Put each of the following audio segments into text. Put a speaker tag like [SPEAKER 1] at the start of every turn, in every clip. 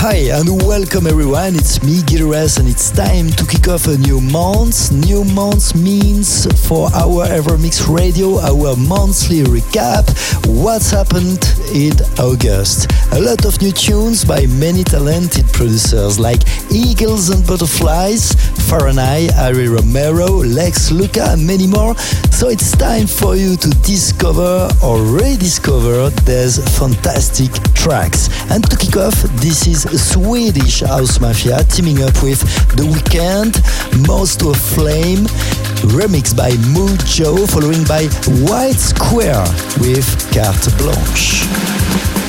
[SPEAKER 1] Hi and welcome everyone, it's me Gil Everest and it's time to kick off a new month. New month means for our Evermix Radio, our monthly recap, what's happened in August. A lot of new tunes by many talented producers like Eagles and Butterflies, Fahrenheit, Ari Romero, Lex Luca and many more. So it's time for you to discover or rediscover these fantastic tracks. And to kick off, this is Swedish House Mafia teaming up with The Weeknd, Moth to a Flame, remixed by Mood Joe, following by White Square with Carte Blanche.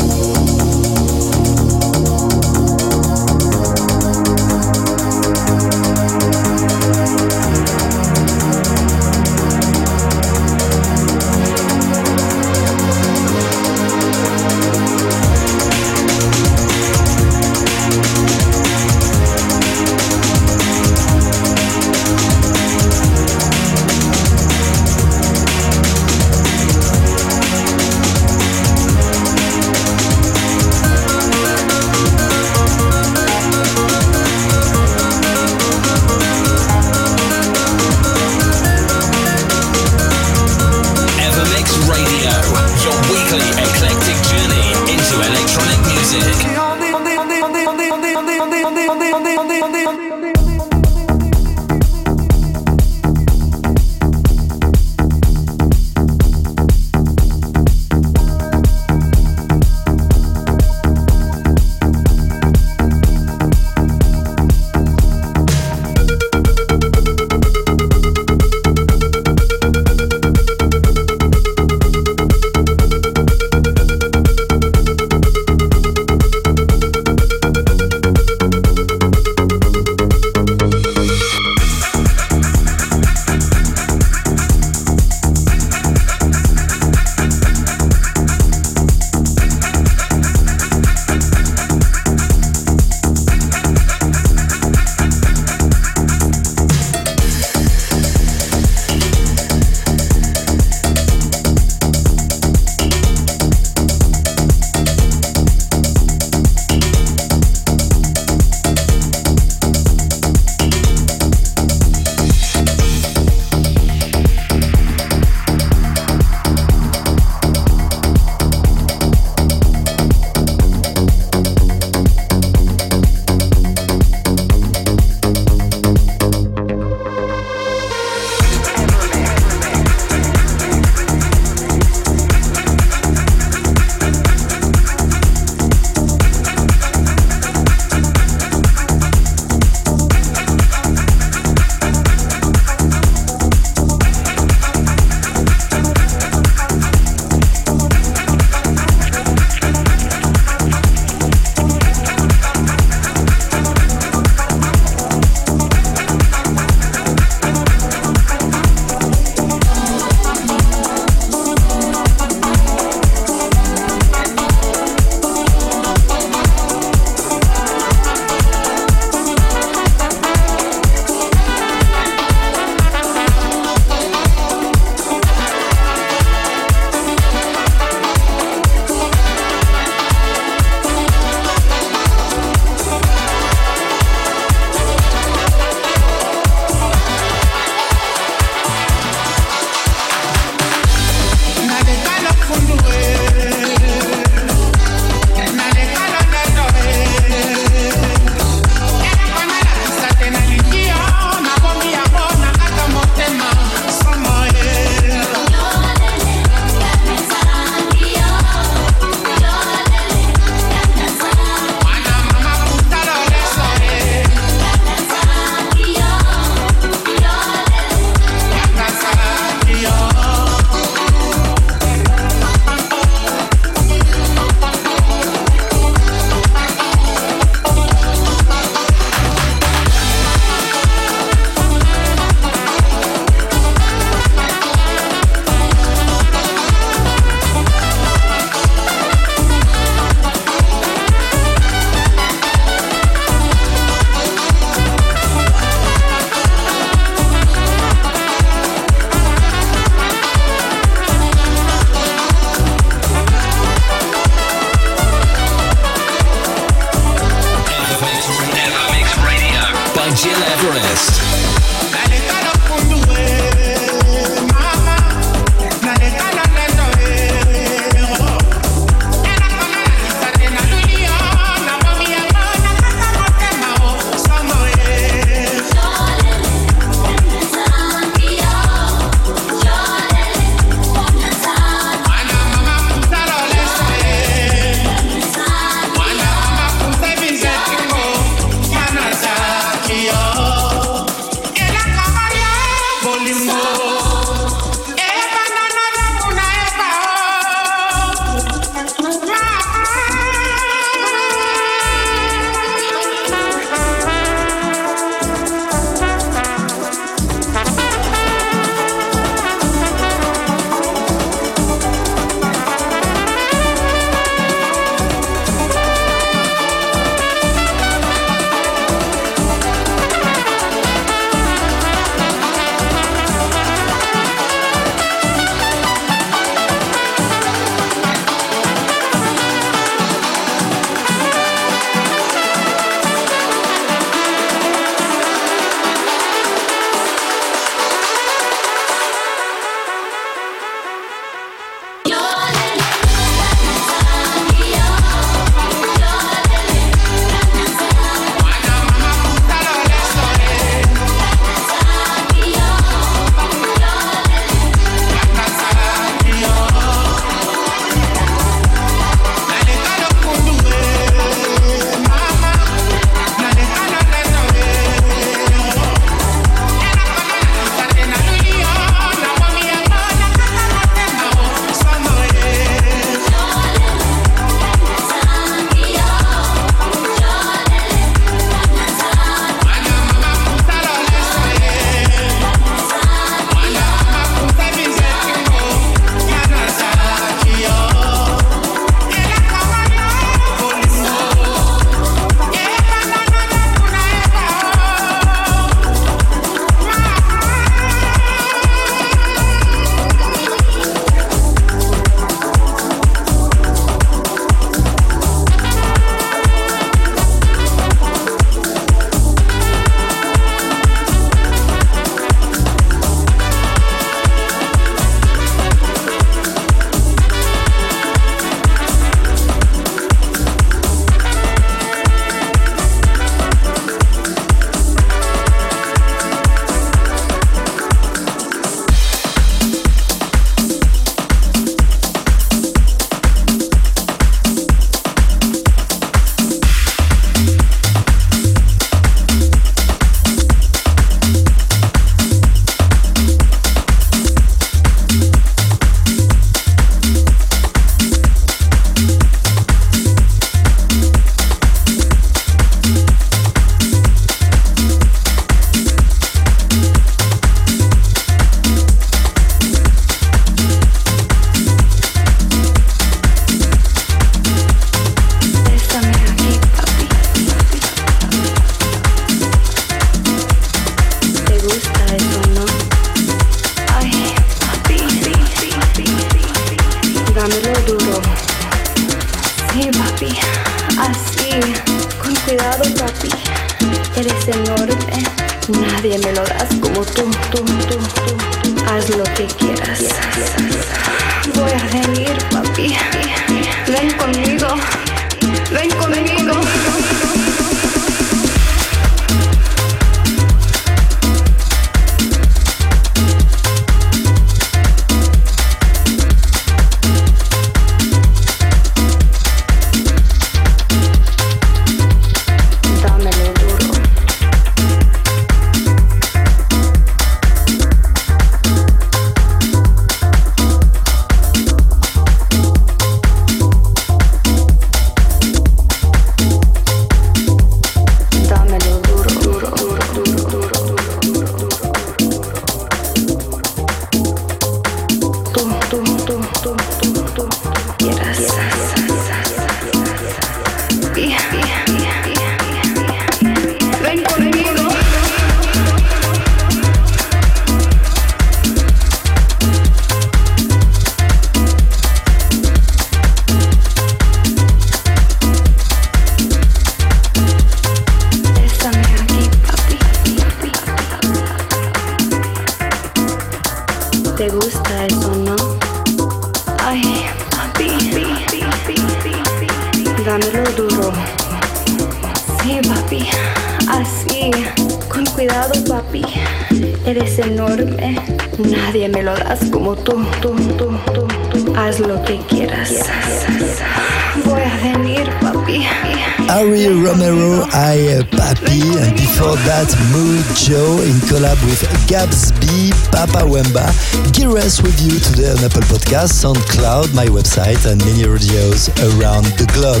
[SPEAKER 1] With Gabs B, Papa Wemba. Gil Everest with you today on Apple Podcasts, SoundCloud, my website, and many radios around the globe.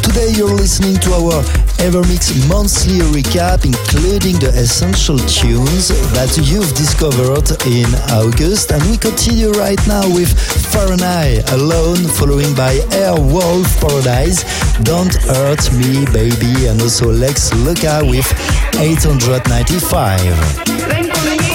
[SPEAKER 1] Today, you're listening to our Evermix monthly recap, including the essential tunes that you've discovered in August. And we continue right now with Fahrenheit Alone, following by Airwolf Paradise, Don't Hurt Me Baby, and also Lex Luca with 895.
[SPEAKER 2] With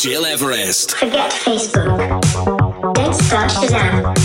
[SPEAKER 3] Gil Everest.
[SPEAKER 4] Forget Facebook. Don't start Shazam.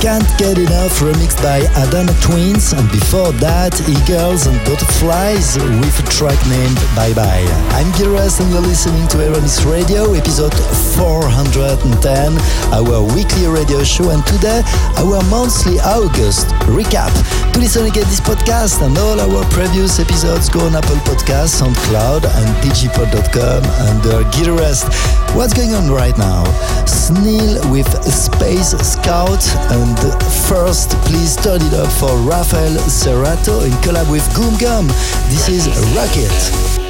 [SPEAKER 1] Can't Get Enough remixed by Adana Twins and before that Eagles and Butterflies with a track named Bye Bye. I'm Gil Everest and you're listening to Evermix Radio episode 410, our weekly radio show and today our monthly August recap. To listen again this podcast and all our previous episodes go on Apple Podcasts, SoundCloud and digipod.com under Gil Everest. What's going on right now? Snil with Space Scout and first please turn it up for Rafael Cerato in collab with Goom Gum. This is Rocket.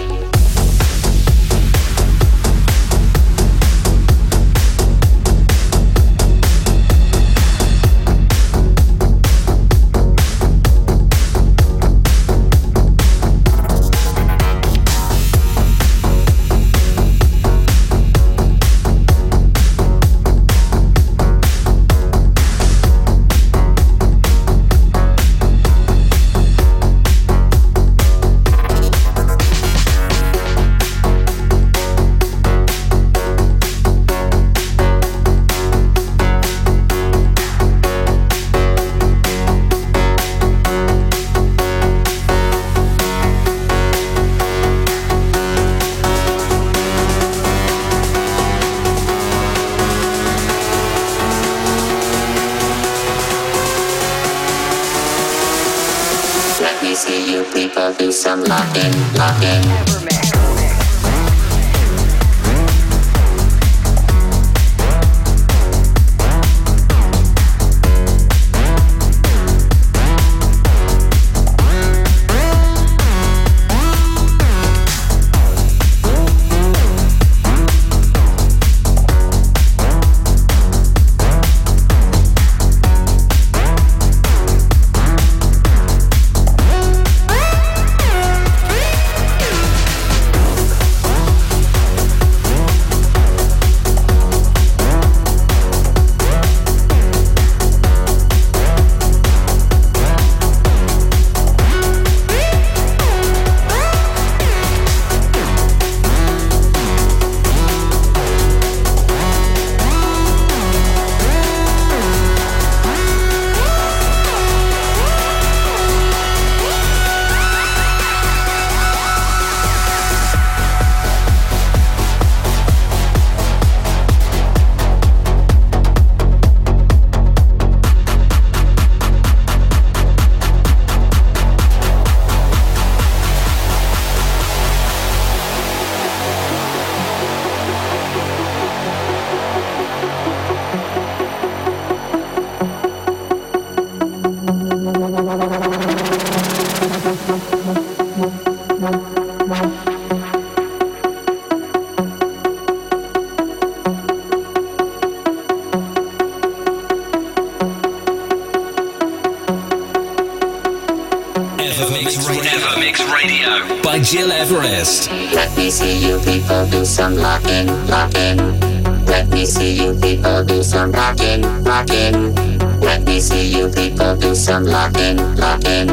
[SPEAKER 5] you people do some locking, locking.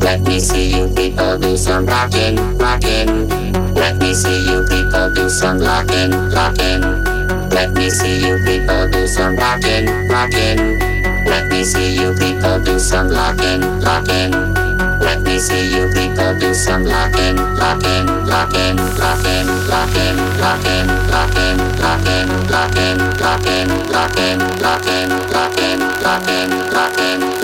[SPEAKER 5] Let me see you people do some rocking, rocking. Let me see you people do some locking, locking. Let me see you people do some rocking, rocking. Let me see you people do some locking, locking. Let me see you people do some locking, locking, locking, locking, locking, locking, locking, locking, locking, locking, locking, locking, locking. Latin, Latin.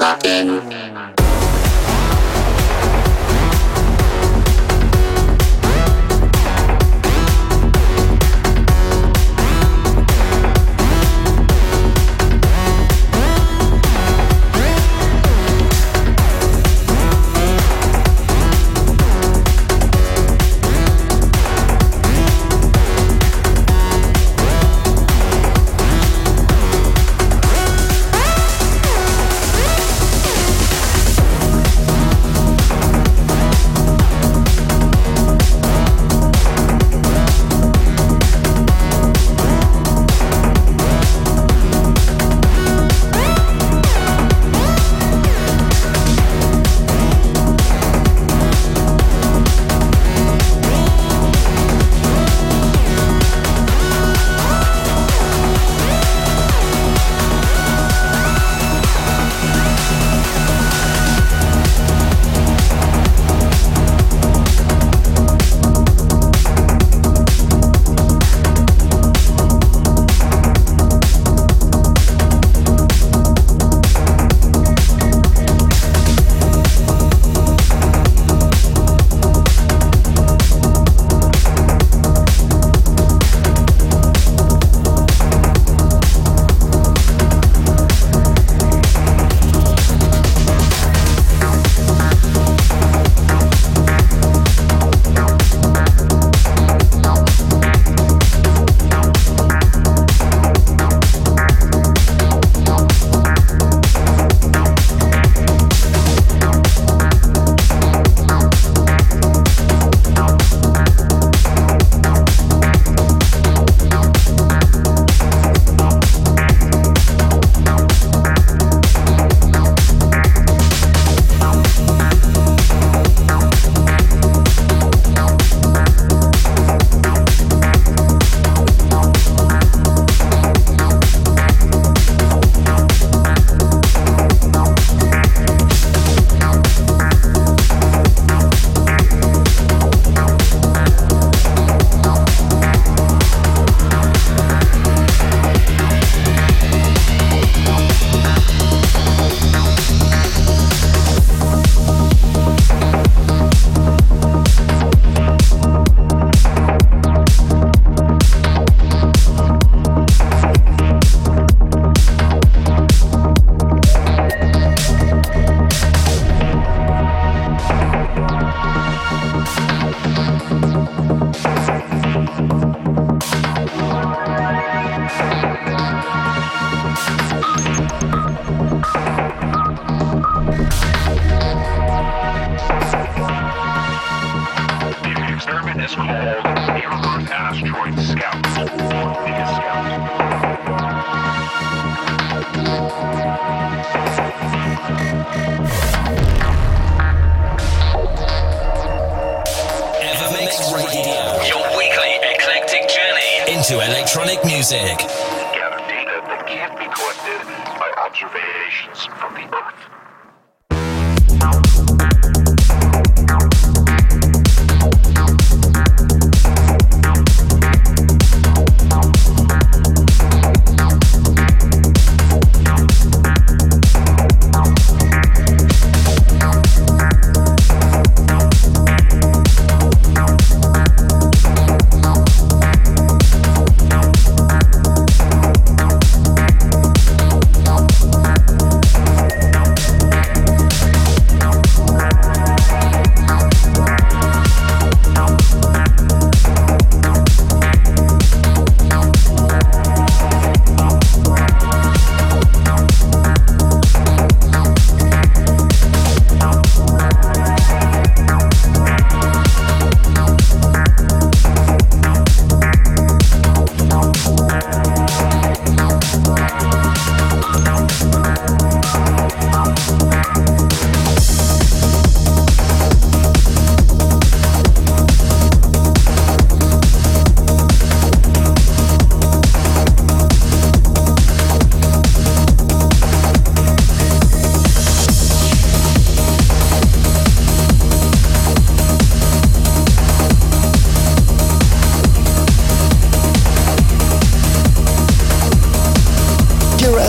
[SPEAKER 5] Electronic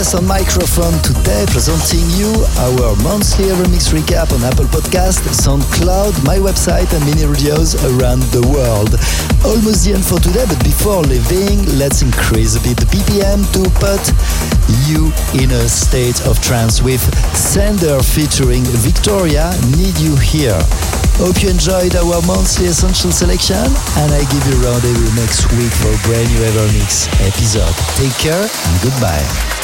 [SPEAKER 1] on microphone today presenting you our monthly remix recap on Apple Podcast, SoundCloud, my website and mini radios around the world. Almost the end for today, but before leaving, let's increase a bit the BPM to put you in a state of trance with Sender featuring Victoria Need You Here. Hope you enjoyed our monthly essential selection and I give you rendezvous next week for a brand new Evermix episode. Take care and goodbye.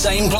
[SPEAKER 3] Same place.